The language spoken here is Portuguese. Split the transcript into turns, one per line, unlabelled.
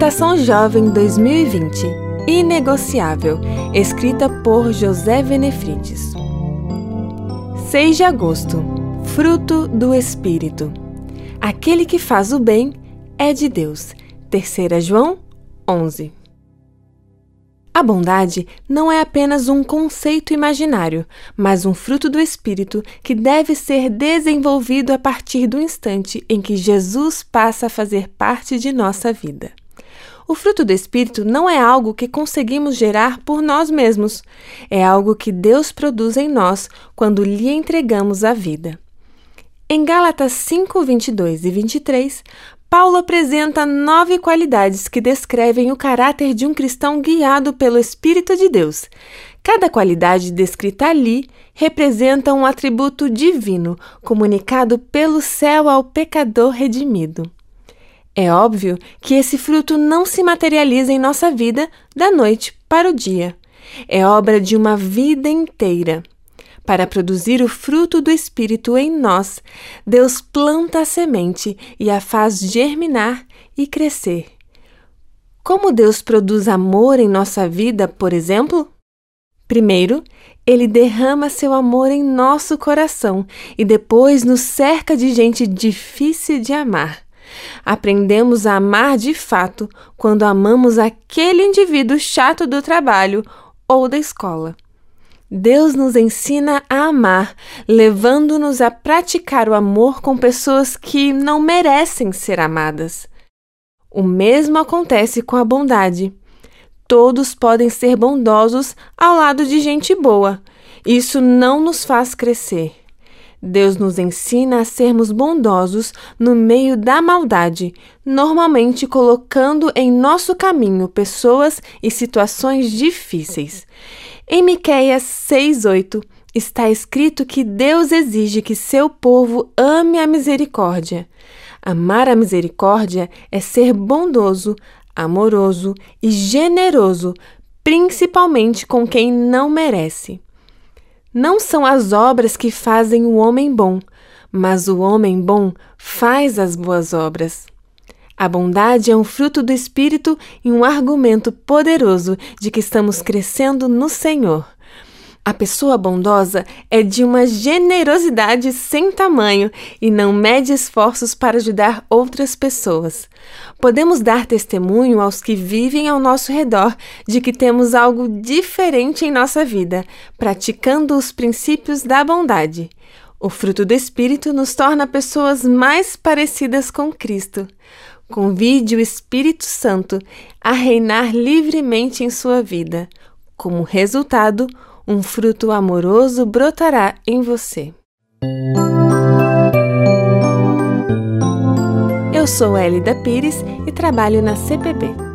Meditação Jovem 2020 Inegociável, escrita por José Venefrides. 6 de agosto Fruto do Espírito. Aquele que faz o bem é de Deus. 3 João 11. A bondade não é apenas um conceito imaginário, mas um fruto do Espírito que deve ser desenvolvido a partir do instante em que Jesus passa a fazer parte de nossa vida. O fruto do Espírito não é algo que conseguimos gerar por nós mesmos, é algo que Deus produz em nós quando lhe entregamos a vida. Em Gálatas 5, 22 e 23, Paulo apresenta nove qualidades que descrevem o caráter de um cristão guiado pelo Espírito de Deus. Cada qualidade descrita ali representa um atributo divino comunicado pelo céu ao pecador redimido. É óbvio que esse fruto não se materializa em nossa vida da noite para o dia. É obra de uma vida inteira. Para produzir o fruto do Espírito em nós, Deus planta a semente e a faz germinar e crescer. Como Deus produz amor em nossa vida, por exemplo? Primeiro, ele derrama seu amor em nosso coração e depois nos cerca de gente difícil de amar. Aprendemos a amar de fato quando amamos aquele indivíduo chato do trabalho ou da escola. Deus nos ensina a amar, levando-nos a praticar o amor com pessoas que não merecem ser amadas. O mesmo acontece com a bondade. Todos podem ser bondosos ao lado de gente boa. Isso não nos faz crescer. Deus nos ensina a sermos bondosos no meio da maldade, normalmente colocando em nosso caminho pessoas e situações difíceis. Em Miqueias 6:8 está escrito que Deus exige que seu povo ame a misericórdia. Amar a misericórdia é ser bondoso, amoroso e generoso, principalmente com quem não merece. Não são as obras que fazem o homem bom, mas o homem bom faz as boas obras. A bondade é um fruto do Espírito e um argumento poderoso de que estamos crescendo no Senhor. A pessoa bondosa é de uma generosidade sem tamanho e não mede esforços para ajudar outras pessoas. Podemos dar testemunho aos que vivem ao nosso redor de que temos algo diferente em nossa vida, praticando os princípios da bondade. O fruto do Espírito nos torna pessoas mais parecidas com Cristo. Convide o Espírito Santo a reinar livremente em sua vida. Como resultado, um fruto amoroso brotará em você. Eu sou Elida Pires e trabalho na CPB.